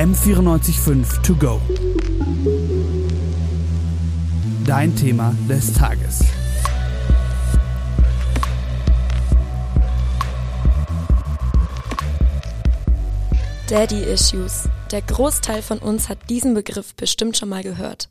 M945 To Go. Dein Thema des Tages. Daddy Issues. Der Großteil von uns hat diesen Begriff bestimmt schon mal gehört.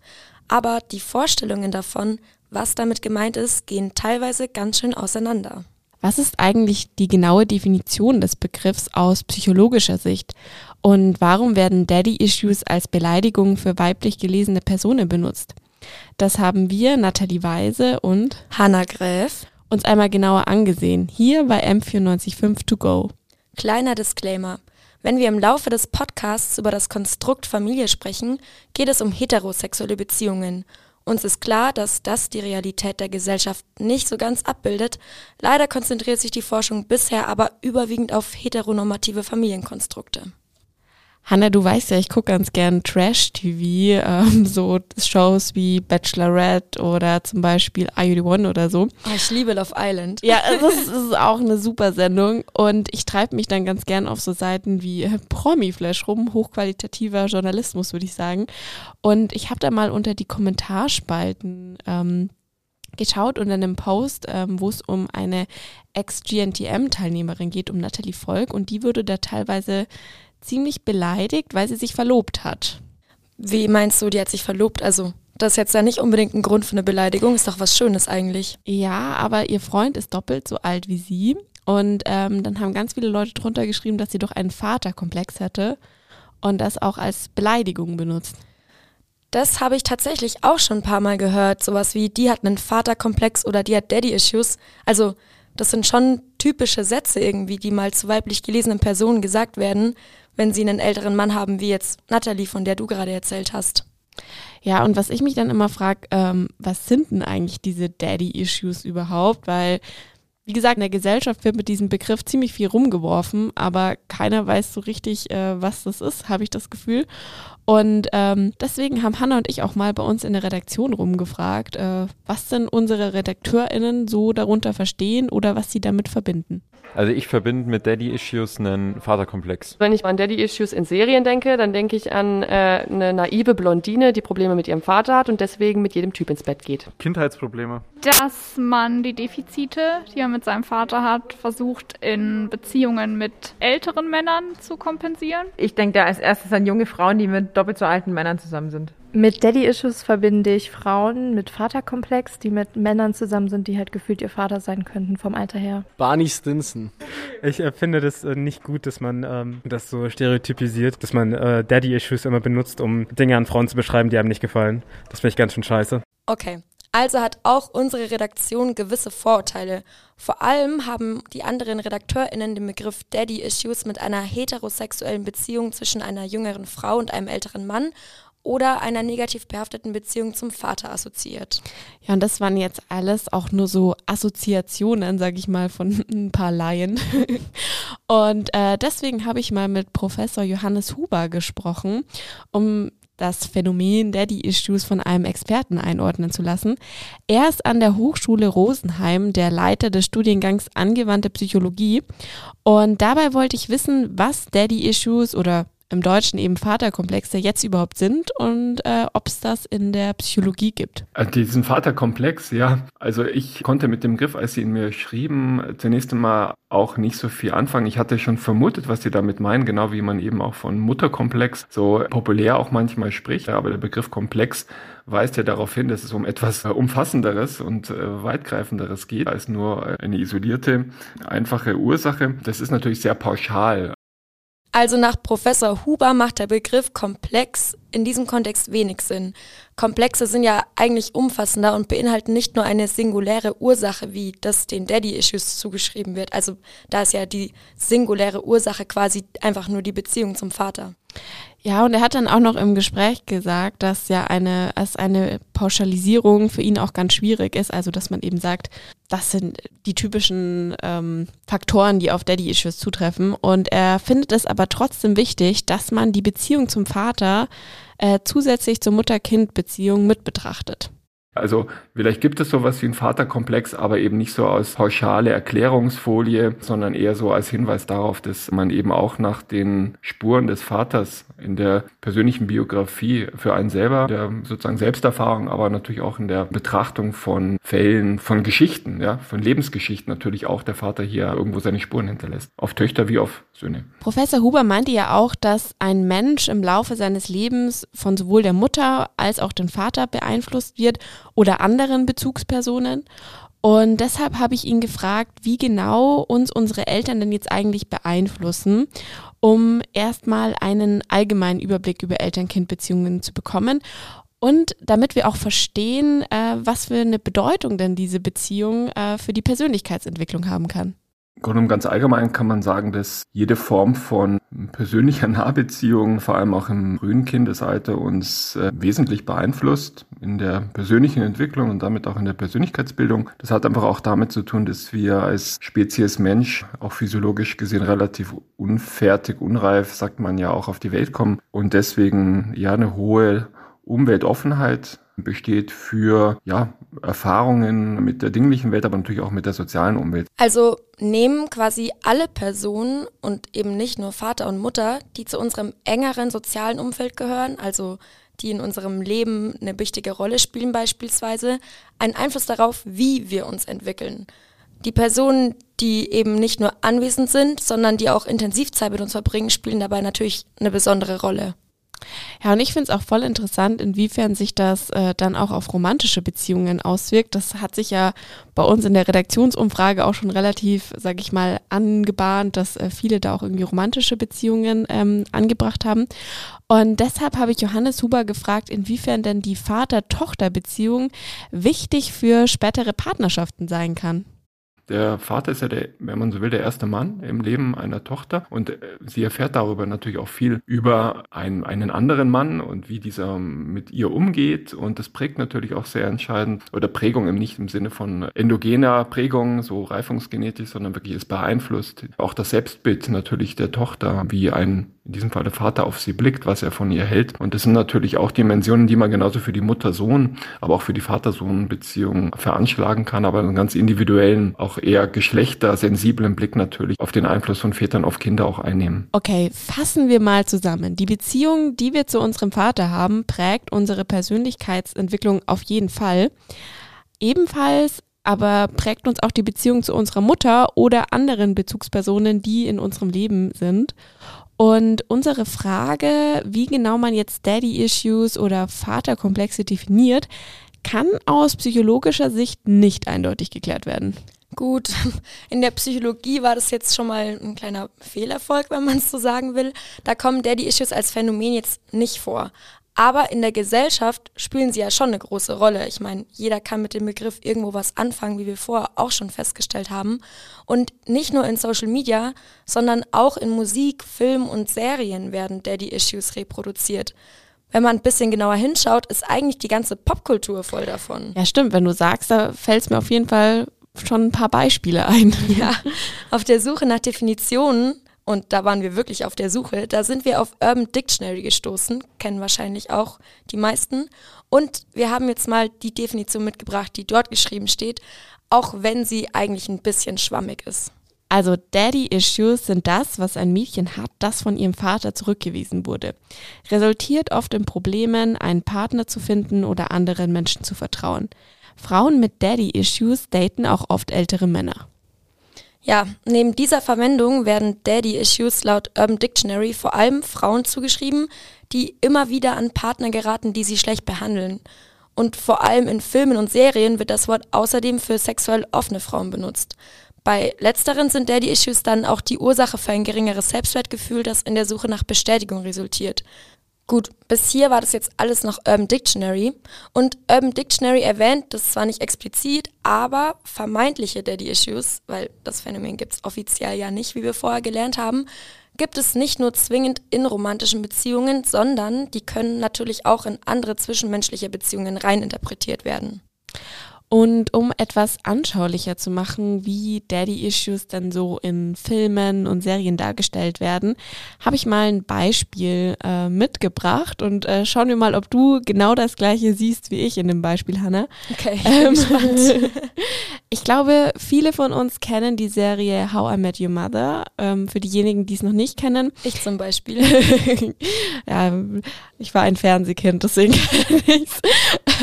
Aber die Vorstellungen davon, was damit gemeint ist, gehen teilweise ganz schön auseinander. Was ist eigentlich die genaue Definition des Begriffs aus psychologischer Sicht? Und warum werden Daddy-Issues als Beleidigung für weiblich gelesene Personen benutzt? Das haben wir, Nathalie Weise und Hanna Gräf uns einmal genauer angesehen, hier bei M945 To Go. Kleiner Disclaimer. Wenn wir im Laufe des Podcasts über das Konstrukt Familie sprechen, geht es um heterosexuelle Beziehungen. Uns ist klar, dass das die Realität der Gesellschaft nicht so ganz abbildet. Leider konzentriert sich die Forschung bisher aber überwiegend auf heteronormative Familienkonstrukte. Hanna, du weißt ja, ich gucke ganz gern Trash-TV, ähm, so Shows wie Bachelorette oder zum Beispiel Are You The One oder so. Oh, ich liebe Love Island. Ja, das ist, ist auch eine super Sendung und ich treibe mich dann ganz gern auf so Seiten wie äh, Promi-Flash rum, hochqualitativer Journalismus, würde ich sagen. Und ich habe da mal unter die Kommentarspalten ähm, geschaut unter einem Post, ähm, wo es um eine Ex-GNTM-Teilnehmerin geht, um Natalie Volk und die würde da teilweise ziemlich beleidigt, weil sie sich verlobt hat. Wie meinst du, die hat sich verlobt? Also, das ist jetzt ja nicht unbedingt ein Grund für eine Beleidigung, ist doch was Schönes eigentlich. Ja, aber ihr Freund ist doppelt so alt wie sie. Und ähm, dann haben ganz viele Leute drunter geschrieben, dass sie doch einen Vaterkomplex hätte und das auch als Beleidigung benutzt. Das habe ich tatsächlich auch schon ein paar Mal gehört. Sowas wie, die hat einen Vaterkomplex oder die hat Daddy-Issues. Also, das sind schon typische Sätze irgendwie, die mal zu weiblich gelesenen Personen gesagt werden, wenn sie einen älteren Mann haben, wie jetzt Natalie, von der du gerade erzählt hast. Ja, und was ich mich dann immer frage, ähm, was sind denn eigentlich diese Daddy-Issues überhaupt? Weil, wie gesagt, in der Gesellschaft wird mit diesem Begriff ziemlich viel rumgeworfen, aber keiner weiß so richtig, äh, was das ist, habe ich das Gefühl. Und ähm, deswegen haben Hanna und ich auch mal bei uns in der Redaktion rumgefragt, äh, was denn unsere RedakteurInnen so darunter verstehen oder was sie damit verbinden. Also ich verbinde mit Daddy-Issues einen Vaterkomplex. Wenn ich an Daddy-Issues in Serien denke, dann denke ich an äh, eine naive Blondine, die Probleme mit ihrem Vater hat und deswegen mit jedem Typ ins Bett geht. Kindheitsprobleme. Dass man die Defizite, die er mit seinem Vater hat, versucht in Beziehungen mit älteren Männern zu kompensieren. Ich denke da als erstes an junge Frauen, die mit doppelt so alten Männern zusammen sind. Mit Daddy-Issues verbinde ich Frauen mit Vaterkomplex, die mit Männern zusammen sind, die halt gefühlt ihr Vater sein könnten vom Alter her. Barney Stinson. Ich äh, finde das äh, nicht gut, dass man ähm, das so stereotypisiert, dass man äh, Daddy-Issues immer benutzt, um Dinge an Frauen zu beschreiben, die einem nicht gefallen. Das finde ich ganz schön scheiße. Okay. Also hat auch unsere Redaktion gewisse Vorurteile. Vor allem haben die anderen RedakteurInnen den Begriff Daddy Issues mit einer heterosexuellen Beziehung zwischen einer jüngeren Frau und einem älteren Mann oder einer negativ behafteten Beziehung zum Vater assoziiert. Ja, und das waren jetzt alles auch nur so Assoziationen, sage ich mal, von ein paar Laien. und äh, deswegen habe ich mal mit Professor Johannes Huber gesprochen, um das Phänomen Daddy-Issues von einem Experten einordnen zu lassen. Er ist an der Hochschule Rosenheim der Leiter des Studiengangs Angewandte Psychologie. Und dabei wollte ich wissen, was Daddy-Issues oder im Deutschen eben Vaterkomplexe jetzt überhaupt sind und äh, ob es das in der Psychologie gibt. Äh, diesen Vaterkomplex, ja. Also ich konnte mit dem Griff, als Sie ihn mir schrieben, zunächst einmal auch nicht so viel anfangen. Ich hatte schon vermutet, was Sie damit meinen, genau wie man eben auch von Mutterkomplex so populär auch manchmal spricht. Aber der Begriff Komplex weist ja darauf hin, dass es um etwas äh, Umfassenderes und äh, Weitgreifenderes geht als nur eine isolierte, einfache Ursache. Das ist natürlich sehr pauschal. Also nach Professor Huber macht der Begriff komplex in diesem Kontext wenig Sinn. Komplexe sind ja eigentlich umfassender und beinhalten nicht nur eine singuläre Ursache, wie das den Daddy-Issues zugeschrieben wird. Also da ist ja die singuläre Ursache quasi einfach nur die Beziehung zum Vater. Ja, und er hat dann auch noch im Gespräch gesagt, dass ja eine, als eine Pauschalisierung für ihn auch ganz schwierig ist. Also, dass man eben sagt, das sind die typischen ähm, Faktoren, die auf Daddy-Issues zutreffen. Und er findet es aber trotzdem wichtig, dass man die Beziehung zum Vater äh, zusätzlich zur Mutter-Kind-Beziehung mit betrachtet. Also vielleicht gibt es sowas wie einen Vaterkomplex, aber eben nicht so als pauschale Erklärungsfolie, sondern eher so als Hinweis darauf, dass man eben auch nach den Spuren des Vaters in der persönlichen Biografie für einen selber, der sozusagen Selbsterfahrung, aber natürlich auch in der Betrachtung von Fällen, von Geschichten, ja, von Lebensgeschichten natürlich auch der Vater hier irgendwo seine Spuren hinterlässt. Auf Töchter wie auf Söhne. Professor Huber meinte ja auch, dass ein Mensch im Laufe seines Lebens von sowohl der Mutter als auch dem Vater beeinflusst wird oder anderen Bezugspersonen. Und deshalb habe ich ihn gefragt, wie genau uns unsere Eltern denn jetzt eigentlich beeinflussen, um erstmal einen allgemeinen Überblick über Eltern-Kind-Beziehungen zu bekommen. Und damit wir auch verstehen, äh, was für eine Bedeutung denn diese Beziehung äh, für die Persönlichkeitsentwicklung haben kann. Grundum ganz allgemein kann man sagen, dass jede Form von persönlicher Nahbeziehung, vor allem auch im frühen Kindesalter, uns äh, wesentlich beeinflusst in der persönlichen Entwicklung und damit auch in der Persönlichkeitsbildung. Das hat einfach auch damit zu tun, dass wir als Spezies Mensch auch physiologisch gesehen relativ unfertig, unreif, sagt man ja auch, auf die Welt kommen und deswegen ja eine hohe Umweltoffenheit besteht für ja, Erfahrungen mit der dinglichen Welt, aber natürlich auch mit der sozialen Umwelt. Also nehmen quasi alle Personen und eben nicht nur Vater und Mutter, die zu unserem engeren sozialen Umfeld gehören, also die in unserem Leben eine wichtige Rolle spielen beispielsweise, einen Einfluss darauf, wie wir uns entwickeln. Die Personen, die eben nicht nur anwesend sind, sondern die auch intensiv Zeit mit uns verbringen, spielen dabei natürlich eine besondere Rolle. Ja, und ich finde es auch voll interessant, inwiefern sich das äh, dann auch auf romantische Beziehungen auswirkt. Das hat sich ja bei uns in der Redaktionsumfrage auch schon relativ, sage ich mal, angebahnt, dass äh, viele da auch irgendwie romantische Beziehungen ähm, angebracht haben. Und deshalb habe ich Johannes Huber gefragt, inwiefern denn die Vater-Tochter-Beziehung wichtig für spätere Partnerschaften sein kann. Der Vater ist ja der, wenn man so will, der erste Mann im Leben einer Tochter. Und äh, sie erfährt darüber natürlich auch viel über einen, einen anderen Mann und wie dieser mit ihr umgeht. Und das prägt natürlich auch sehr entscheidend oder Prägung im nicht im Sinne von endogener Prägung, so reifungsgenetisch, sondern wirklich es beeinflusst auch das Selbstbild natürlich der Tochter, wie ein in diesem Fall der Vater auf sie blickt, was er von ihr hält. Und das sind natürlich auch Dimensionen, die man genauso für die Mutter-Sohn, aber auch für die Vater-Sohn-Beziehung veranschlagen kann, aber einen ganz individuellen, auch eher geschlechtersensiblen Blick natürlich auf den Einfluss von Vätern auf Kinder auch einnehmen. Okay, fassen wir mal zusammen. Die Beziehung, die wir zu unserem Vater haben, prägt unsere Persönlichkeitsentwicklung auf jeden Fall. Ebenfalls aber prägt uns auch die Beziehung zu unserer Mutter oder anderen Bezugspersonen, die in unserem Leben sind. Und unsere Frage, wie genau man jetzt Daddy-Issues oder Vaterkomplexe definiert, kann aus psychologischer Sicht nicht eindeutig geklärt werden. Gut, in der Psychologie war das jetzt schon mal ein kleiner Fehlerfolg, wenn man es so sagen will. Da kommen Daddy-Issues als Phänomen jetzt nicht vor. Aber in der Gesellschaft spielen sie ja schon eine große Rolle. Ich meine, jeder kann mit dem Begriff irgendwo was anfangen, wie wir vorher auch schon festgestellt haben. Und nicht nur in Social Media, sondern auch in Musik, Film und Serien werden Daddy-Issues reproduziert. Wenn man ein bisschen genauer hinschaut, ist eigentlich die ganze Popkultur voll davon. Ja, stimmt. Wenn du sagst, da fällt es mir auf jeden Fall schon ein paar Beispiele ein. Ja, auf der Suche nach Definitionen und da waren wir wirklich auf der Suche. Da sind wir auf Urban Dictionary gestoßen, kennen wahrscheinlich auch die meisten. Und wir haben jetzt mal die Definition mitgebracht, die dort geschrieben steht, auch wenn sie eigentlich ein bisschen schwammig ist. Also Daddy-Issues sind das, was ein Mädchen hat, das von ihrem Vater zurückgewiesen wurde. Resultiert oft in Problemen, einen Partner zu finden oder anderen Menschen zu vertrauen. Frauen mit Daddy-Issues daten auch oft ältere Männer. Ja, neben dieser Verwendung werden Daddy-Issues laut Urban Dictionary vor allem Frauen zugeschrieben, die immer wieder an Partner geraten, die sie schlecht behandeln. Und vor allem in Filmen und Serien wird das Wort außerdem für sexuell offene Frauen benutzt. Bei letzteren sind Daddy-Issues dann auch die Ursache für ein geringeres Selbstwertgefühl, das in der Suche nach Bestätigung resultiert. Gut, bis hier war das jetzt alles noch Urban Dictionary. Und Urban Dictionary erwähnt das zwar nicht explizit, aber vermeintliche Daddy-Issues, weil das Phänomen gibt es offiziell ja nicht, wie wir vorher gelernt haben, gibt es nicht nur zwingend in romantischen Beziehungen, sondern die können natürlich auch in andere zwischenmenschliche Beziehungen reininterpretiert werden. Und um etwas anschaulicher zu machen, wie Daddy-Issues dann so in Filmen und Serien dargestellt werden, habe ich mal ein Beispiel äh, mitgebracht und äh, schauen wir mal, ob du genau das gleiche siehst wie ich in dem Beispiel, Hannah. Okay, ähm, ich glaube, viele von uns kennen die Serie How I Met Your Mother. Ähm, für diejenigen, die es noch nicht kennen. Ich zum Beispiel. ja, ich war ein Fernsehkind, deswegen kenne ich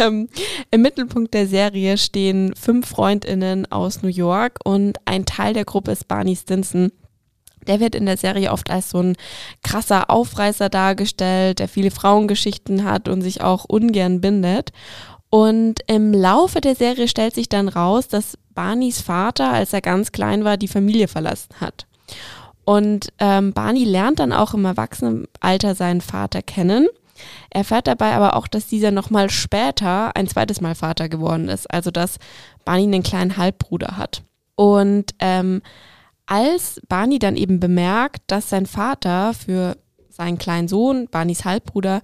ähm, Im Mittelpunkt der Serie stehen fünf Freundinnen aus New York und ein Teil der Gruppe ist Barney Stinson. Der wird in der Serie oft als so ein krasser Aufreißer dargestellt, der viele Frauengeschichten hat und sich auch ungern bindet. Und im Laufe der Serie stellt sich dann raus, dass Barneys Vater, als er ganz klein war, die Familie verlassen hat. Und ähm, Barney lernt dann auch im Erwachsenenalter seinen Vater kennen erfährt dabei aber auch, dass dieser nochmal später ein zweites Mal Vater geworden ist, also dass Barney einen kleinen Halbbruder hat. Und ähm, als Barney dann eben bemerkt, dass sein Vater für seinen kleinen Sohn, Barneys Halbbruder,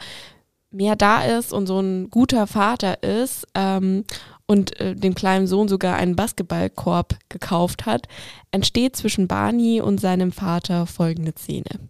mehr da ist und so ein guter Vater ist ähm, und äh, dem kleinen Sohn sogar einen Basketballkorb gekauft hat, entsteht zwischen Barney und seinem Vater folgende Szene.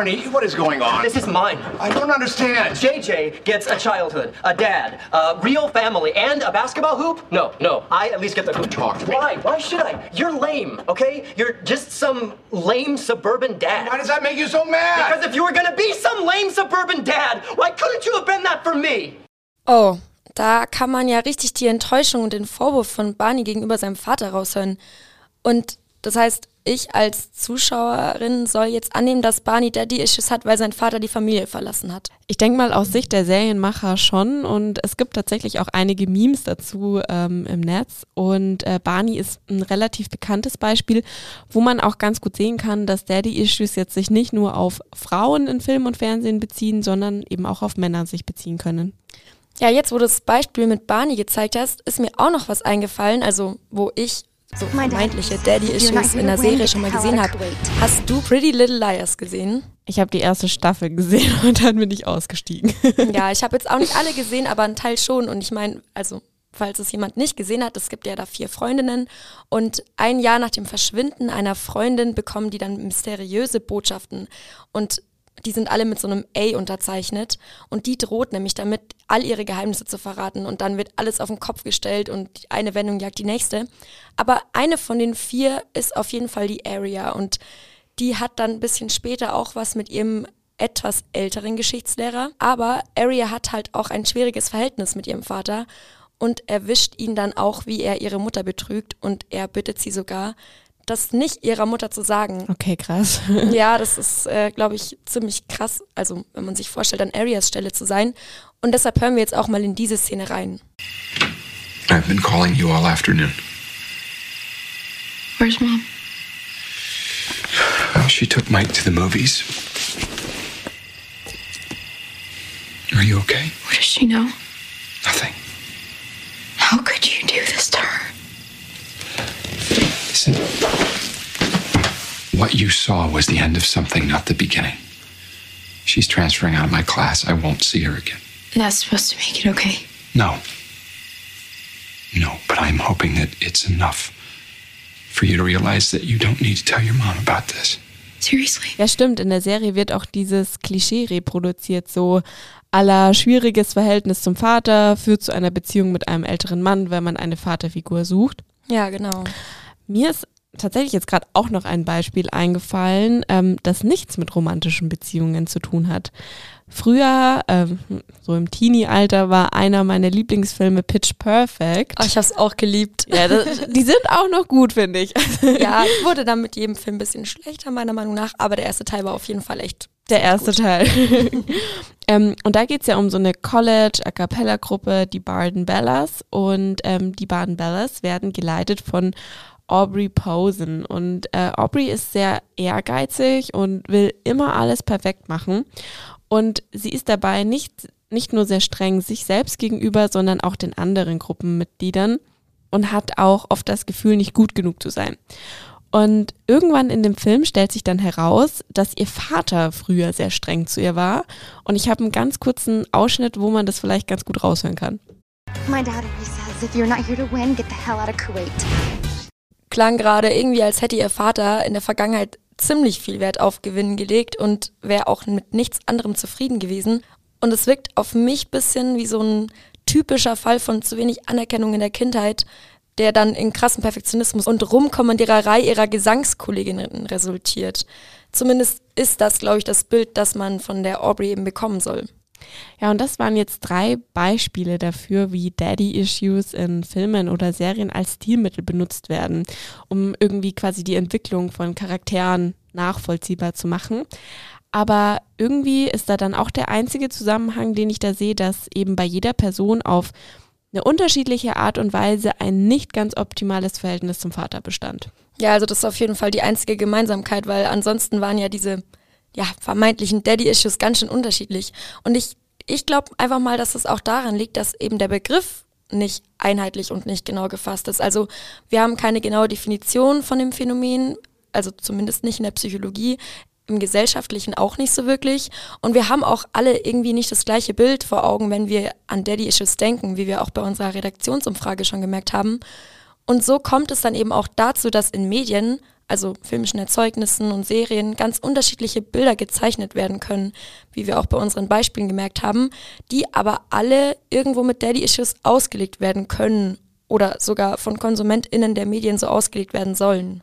Barney, what is going on? This is mine. I don't understand. JJ gets a childhood, a dad, a real family, and a basketball hoop? No, no. I at least get the hoop. Talk to me. Why? Why should I? You're lame, okay? You're just some lame suburban dad. Why does that make you so mad? Because if you were gonna be some lame suburban dad, why couldn't you have been that for me? Oh, da kann man ja richtig die Enttäuschung und den Vorwurf von Barney gegenüber seinem Vater raushören. Und das heißt, ich als Zuschauerin soll jetzt annehmen, dass Barney Daddy-Issues hat, weil sein Vater die Familie verlassen hat. Ich denke mal aus Sicht der Serienmacher schon und es gibt tatsächlich auch einige Memes dazu ähm, im Netz und äh, Barney ist ein relativ bekanntes Beispiel, wo man auch ganz gut sehen kann, dass Daddy-Issues jetzt sich nicht nur auf Frauen in Film und Fernsehen beziehen, sondern eben auch auf Männer sich beziehen können. Ja, jetzt wo du das Beispiel mit Barney gezeigt hast, ist mir auch noch was eingefallen, also wo ich so vermeintliche Daddy-Issues in der Serie schon mal gesehen habe. Hast du Pretty Little Liars gesehen? Ich habe die erste Staffel gesehen und dann bin ich ausgestiegen. ja, ich habe jetzt auch nicht alle gesehen, aber einen Teil schon. Und ich meine, also falls es jemand nicht gesehen hat, es gibt ja da vier Freundinnen und ein Jahr nach dem Verschwinden einer Freundin bekommen die dann mysteriöse Botschaften und die sind alle mit so einem A unterzeichnet und die droht nämlich damit, all ihre Geheimnisse zu verraten und dann wird alles auf den Kopf gestellt und eine Wendung jagt die nächste. Aber eine von den vier ist auf jeden Fall die Area und die hat dann ein bisschen später auch was mit ihrem etwas älteren Geschichtslehrer. Aber Area hat halt auch ein schwieriges Verhältnis mit ihrem Vater und erwischt ihn dann auch, wie er ihre Mutter betrügt und er bittet sie sogar, das nicht ihrer Mutter zu sagen. Okay, krass. ja, das ist, äh, glaube ich, ziemlich krass. Also, wenn man sich vorstellt, an Arias Stelle zu sein. Und deshalb hören wir jetzt auch mal in diese Szene rein. I've been calling you all afternoon. Where's mom? She took Mike to the movies. Are you okay? What does she know? Nothing. What you saw was the end of something, not the beginning. She's transferring out of my class. I won't see her again. That's supposed to make it okay. No. No, but I'm hoping that it's enough for you to realize that you don't need to tell your mom about this. Seriously? Ja, stimmt. In der Serie wird auch dieses Klischee reproduziert, so aller schwieriges Verhältnis zum Vater führt zu einer Beziehung mit einem älteren Mann, wenn man eine Vaterfigur sucht. Ja, genau. Mir ist tatsächlich jetzt gerade auch noch ein Beispiel eingefallen, ähm, das nichts mit romantischen Beziehungen zu tun hat. Früher, ähm, so im Teenie-Alter, war einer meiner Lieblingsfilme Pitch Perfect. Oh, ich habe es auch geliebt. Ja, das, die sind auch noch gut, finde ich. ja, wurde dann mit jedem Film ein bisschen schlechter, meiner Meinung nach, aber der erste Teil war auf jeden Fall echt. Der erste gut. Teil. ähm, und da geht es ja um so eine College-A Cappella-Gruppe, die Barden Bellas. Und ähm, die Barden Bellas werden geleitet von Aubrey Posen. Und äh, Aubrey ist sehr ehrgeizig und will immer alles perfekt machen. Und sie ist dabei nicht, nicht nur sehr streng sich selbst gegenüber, sondern auch den anderen Gruppenmitgliedern und hat auch oft das Gefühl, nicht gut genug zu sein. Und irgendwann in dem Film stellt sich dann heraus, dass ihr Vater früher sehr streng zu ihr war. Und ich habe einen ganz kurzen Ausschnitt, wo man das vielleicht ganz gut raushören kann. My dad always says, if you're not here to win, get the hell out of Kuwait. Klang gerade irgendwie, als hätte ihr Vater in der Vergangenheit ziemlich viel Wert auf Gewinnen gelegt und wäre auch mit nichts anderem zufrieden gewesen. Und es wirkt auf mich ein bisschen wie so ein typischer Fall von zu wenig Anerkennung in der Kindheit, der dann in krassen Perfektionismus und Rumkommandiererei ihrer Gesangskolleginnen resultiert. Zumindest ist das, glaube ich, das Bild, das man von der Aubrey eben bekommen soll. Ja, und das waren jetzt drei Beispiele dafür, wie Daddy-Issues in Filmen oder Serien als Stilmittel benutzt werden, um irgendwie quasi die Entwicklung von Charakteren nachvollziehbar zu machen. Aber irgendwie ist da dann auch der einzige Zusammenhang, den ich da sehe, dass eben bei jeder Person auf eine unterschiedliche Art und Weise ein nicht ganz optimales Verhältnis zum Vater bestand. Ja, also das ist auf jeden Fall die einzige Gemeinsamkeit, weil ansonsten waren ja diese ja, vermeintlichen Daddy-Issues ganz schön unterschiedlich. Und ich, ich glaube einfach mal, dass es auch daran liegt, dass eben der Begriff nicht einheitlich und nicht genau gefasst ist. Also wir haben keine genaue Definition von dem Phänomen, also zumindest nicht in der Psychologie, im gesellschaftlichen auch nicht so wirklich. Und wir haben auch alle irgendwie nicht das gleiche Bild vor Augen, wenn wir an Daddy-Issues denken, wie wir auch bei unserer Redaktionsumfrage schon gemerkt haben. Und so kommt es dann eben auch dazu, dass in Medien also filmischen Erzeugnissen und Serien, ganz unterschiedliche Bilder gezeichnet werden können, wie wir auch bei unseren Beispielen gemerkt haben, die aber alle irgendwo mit Daddy-Issues ausgelegt werden können oder sogar von KonsumentInnen der Medien so ausgelegt werden sollen.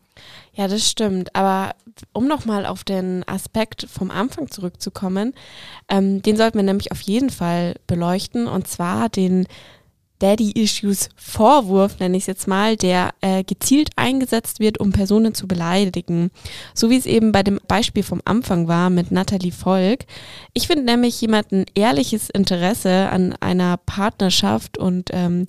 Ja, das stimmt. Aber um nochmal auf den Aspekt vom Anfang zurückzukommen, ähm, den sollten wir nämlich auf jeden Fall beleuchten und zwar den Daddy-Issues-Vorwurf, nenne ich es jetzt mal, der äh, gezielt eingesetzt wird, um Personen zu beleidigen. So wie es eben bei dem Beispiel vom Anfang war mit Natalie Volk. Ich finde nämlich jemanden ehrliches Interesse an einer Partnerschaft und ähm,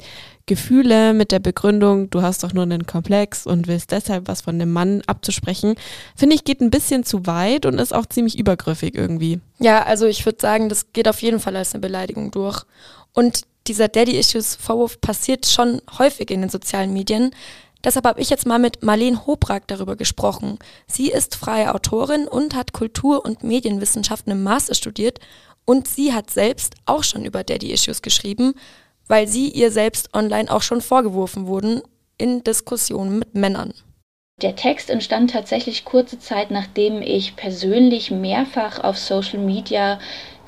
Gefühle mit der Begründung, du hast doch nur einen Komplex und willst deshalb was von dem Mann abzusprechen, finde ich, geht ein bisschen zu weit und ist auch ziemlich übergriffig irgendwie. Ja, also ich würde sagen, das geht auf jeden Fall als eine Beleidigung durch. Und dieser Daddy-Issues-Vorwurf passiert schon häufig in den sozialen Medien. Deshalb habe ich jetzt mal mit Marlene Hobrag darüber gesprochen. Sie ist freie Autorin und hat Kultur- und Medienwissenschaften im Master studiert und sie hat selbst auch schon über Daddy-Issues geschrieben, weil sie ihr selbst online auch schon vorgeworfen wurden in Diskussionen mit Männern. Der Text entstand tatsächlich kurze Zeit, nachdem ich persönlich mehrfach auf Social Media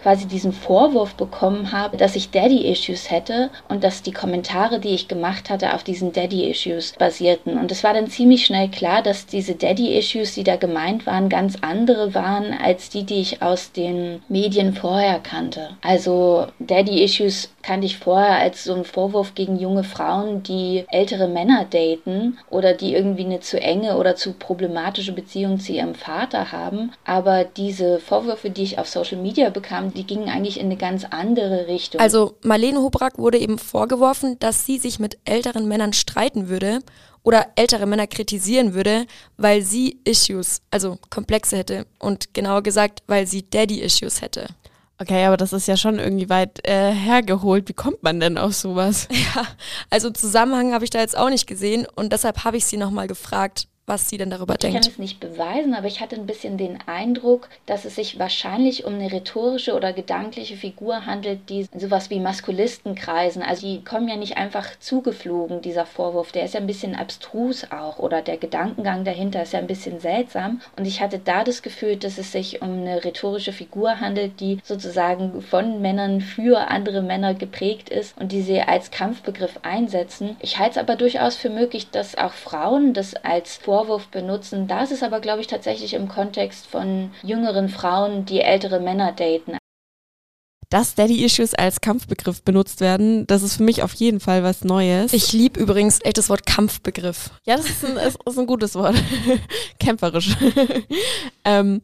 quasi diesen Vorwurf bekommen habe, dass ich Daddy-Issues hätte und dass die Kommentare, die ich gemacht hatte, auf diesen Daddy-Issues basierten. Und es war dann ziemlich schnell klar, dass diese Daddy-Issues, die da gemeint waren, ganz andere waren als die, die ich aus den Medien vorher kannte. Also Daddy-Issues kannte ich vorher als so einen Vorwurf gegen junge Frauen, die ältere Männer daten oder die irgendwie eine zu enge oder zu problematische Beziehung zu ihrem Vater haben. Aber diese Vorwürfe, die ich auf Social Media bekam, die gingen eigentlich in eine ganz andere Richtung. Also Marlene Hobrak wurde eben vorgeworfen, dass sie sich mit älteren Männern streiten würde oder ältere Männer kritisieren würde, weil sie Issues, also Komplexe hätte und genauer gesagt, weil sie Daddy-Issues hätte. Okay, aber das ist ja schon irgendwie weit äh, hergeholt. Wie kommt man denn auf sowas? Ja, also Zusammenhang habe ich da jetzt auch nicht gesehen und deshalb habe ich sie nochmal gefragt, was sie denn darüber ich denkt. Ich kann es nicht beweisen, aber ich hatte ein bisschen den Eindruck, dass es sich wahrscheinlich um eine rhetorische oder gedankliche Figur handelt, die sowas wie Maskulisten kreisen. Also die kommen ja nicht einfach zugeflogen, dieser Vorwurf. Der ist ja ein bisschen abstrus auch oder der Gedankengang dahinter ist ja ein bisschen seltsam. Und ich hatte da das Gefühl, dass es sich um eine rhetorische Figur handelt, die sozusagen von Männern für andere Männer geprägt ist und die sie als Kampfbegriff einsetzen. Ich halte es aber durchaus für möglich, dass auch Frauen das als Vorwurf Vorwurf benutzen. Da ist es aber, glaube ich, tatsächlich im Kontext von jüngeren Frauen, die ältere Männer daten. Dass Daddy-Issues als Kampfbegriff benutzt werden, das ist für mich auf jeden Fall was Neues. Ich liebe übrigens echt das Wort Kampfbegriff. Ja, das ist ein, ist, ist ein gutes Wort. Kämpferisch. ähm,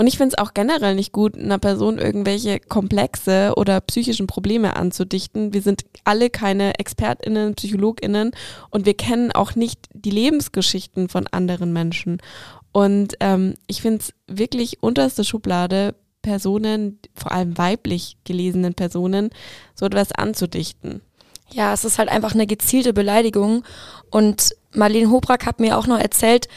und ich finde es auch generell nicht gut, einer Person irgendwelche komplexe oder psychischen Probleme anzudichten. Wir sind alle keine ExpertInnen, PsychologInnen und wir kennen auch nicht die Lebensgeschichten von anderen Menschen. Und ähm, ich finde es wirklich unterste Schublade, Personen, vor allem weiblich gelesenen Personen, so etwas anzudichten. Ja, es ist halt einfach eine gezielte Beleidigung. Und Marlene Hobrak hat mir auch noch erzählt,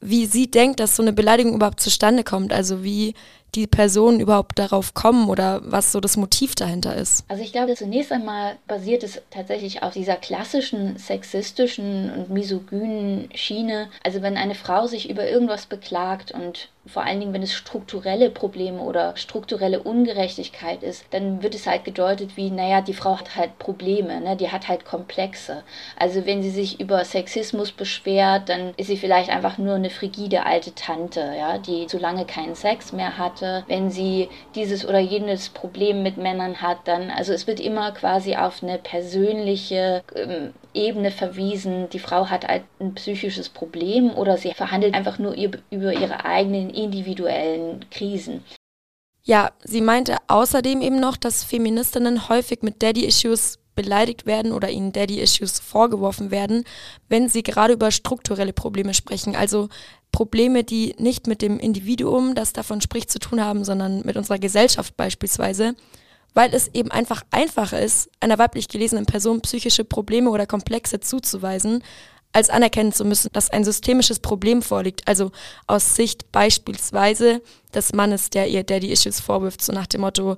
wie sie denkt, dass so eine Beleidigung überhaupt zustande kommt. Also wie die Personen überhaupt darauf kommen oder was so das Motiv dahinter ist? Also ich glaube, zunächst einmal basiert es tatsächlich auf dieser klassischen sexistischen und misogynen Schiene. Also wenn eine Frau sich über irgendwas beklagt und vor allen Dingen, wenn es strukturelle Probleme oder strukturelle Ungerechtigkeit ist, dann wird es halt gedeutet wie, naja, die Frau hat halt Probleme, ne? die hat halt Komplexe. Also wenn sie sich über Sexismus beschwert, dann ist sie vielleicht einfach nur eine frigide alte Tante, ja, die zu lange keinen Sex mehr hatte. Wenn sie dieses oder jenes Problem mit Männern hat, dann, also es wird immer quasi auf eine persönliche ähm, Ebene verwiesen, die Frau hat halt ein psychisches Problem oder sie verhandelt einfach nur über ihre eigenen individuellen Krisen. Ja, sie meinte außerdem eben noch, dass Feministinnen häufig mit Daddy-Issues beleidigt werden oder ihnen Daddy-Issues vorgeworfen werden, wenn sie gerade über strukturelle Probleme sprechen. Also Probleme, die nicht mit dem Individuum, das davon spricht, zu tun haben, sondern mit unserer Gesellschaft beispielsweise weil es eben einfach einfacher ist, einer weiblich gelesenen Person psychische Probleme oder Komplexe zuzuweisen, als anerkennen zu müssen, dass ein systemisches Problem vorliegt, also aus Sicht beispielsweise des Mannes, der ihr Daddy-Issues vorwirft, so nach dem Motto,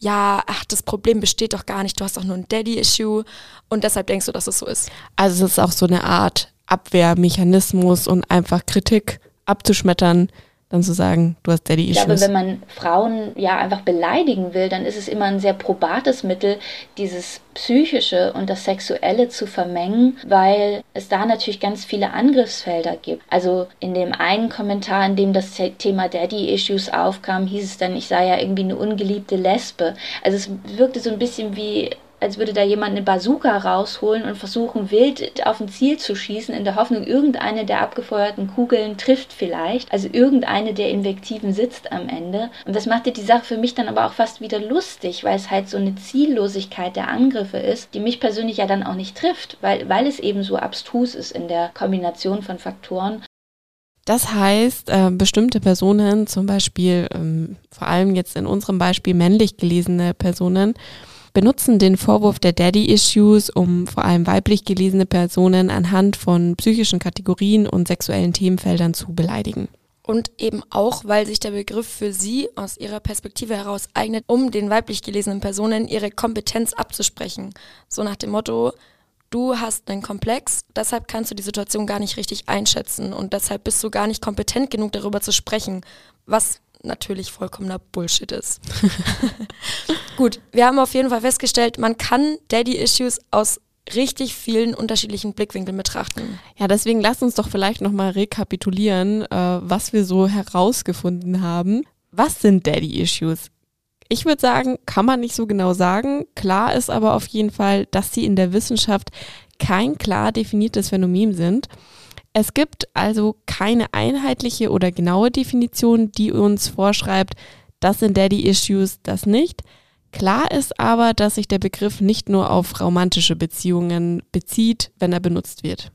ja, ach, das Problem besteht doch gar nicht, du hast doch nur ein Daddy-Issue und deshalb denkst du, dass es so ist. Also es ist auch so eine Art Abwehrmechanismus und einfach Kritik abzuschmettern, dann zu sagen, du hast Daddy-Issues. Ich glaube, wenn man Frauen ja einfach beleidigen will, dann ist es immer ein sehr probates Mittel, dieses Psychische und das Sexuelle zu vermengen, weil es da natürlich ganz viele Angriffsfelder gibt. Also in dem einen Kommentar, in dem das Thema Daddy-Issues aufkam, hieß es dann, ich sei ja irgendwie eine ungeliebte Lesbe. Also es wirkte so ein bisschen wie als würde da jemand eine Bazooka rausholen und versuchen, wild auf ein Ziel zu schießen, in der Hoffnung, irgendeine der abgefeuerten Kugeln trifft vielleicht. Also irgendeine der Invektiven sitzt am Ende. Und das machte die Sache für mich dann aber auch fast wieder lustig, weil es halt so eine Ziellosigkeit der Angriffe ist, die mich persönlich ja dann auch nicht trifft, weil, weil es eben so abstrus ist in der Kombination von Faktoren. Das heißt, äh, bestimmte Personen, zum Beispiel ähm, vor allem jetzt in unserem Beispiel männlich gelesene Personen, benutzen den Vorwurf der Daddy-Issues, um vor allem weiblich gelesene Personen anhand von psychischen Kategorien und sexuellen Themenfeldern zu beleidigen. Und eben auch, weil sich der Begriff für sie aus ihrer Perspektive heraus eignet, um den weiblich gelesenen Personen ihre Kompetenz abzusprechen. So nach dem Motto, du hast einen Komplex, deshalb kannst du die Situation gar nicht richtig einschätzen und deshalb bist du gar nicht kompetent genug darüber zu sprechen, was natürlich vollkommener Bullshit ist. Gut, wir haben auf jeden Fall festgestellt, man kann Daddy-Issues aus richtig vielen unterschiedlichen Blickwinkeln betrachten. Ja, deswegen lasst uns doch vielleicht nochmal rekapitulieren, äh, was wir so herausgefunden haben. Was sind Daddy-Issues? Ich würde sagen, kann man nicht so genau sagen. Klar ist aber auf jeden Fall, dass sie in der Wissenschaft kein klar definiertes Phänomen sind. Es gibt also keine einheitliche oder genaue Definition, die uns vorschreibt, das sind Daddy-Issues, das nicht. Klar ist aber, dass sich der Begriff nicht nur auf romantische Beziehungen bezieht, wenn er benutzt wird.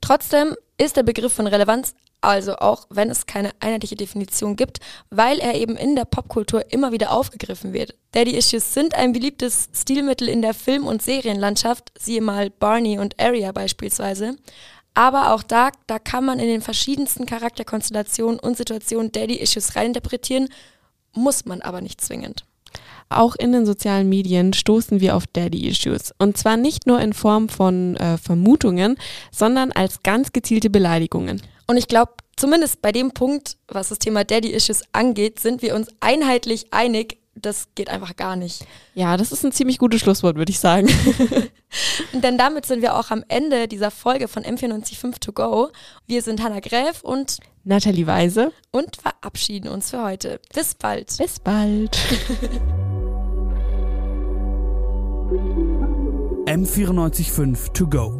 Trotzdem ist der Begriff von Relevanz, also auch wenn es keine einheitliche Definition gibt, weil er eben in der Popkultur immer wieder aufgegriffen wird. Daddy-Issues sind ein beliebtes Stilmittel in der Film- und Serienlandschaft, siehe mal Barney und Aria beispielsweise. Aber auch da, da kann man in den verschiedensten Charakterkonstellationen und Situationen Daddy-Issues reininterpretieren, muss man aber nicht zwingend. Auch in den sozialen Medien stoßen wir auf Daddy-Issues. Und zwar nicht nur in Form von äh, Vermutungen, sondern als ganz gezielte Beleidigungen. Und ich glaube, zumindest bei dem Punkt, was das Thema Daddy-Issues angeht, sind wir uns einheitlich einig, das geht einfach gar nicht. Ja, das ist ein ziemlich gutes Schlusswort, würde ich sagen. Denn damit sind wir auch am Ende dieser Folge von M495 To Go. Wir sind Hanna Gräf und Nathalie Weise und verabschieden uns für heute. Bis bald. Bis bald. M945 To Go.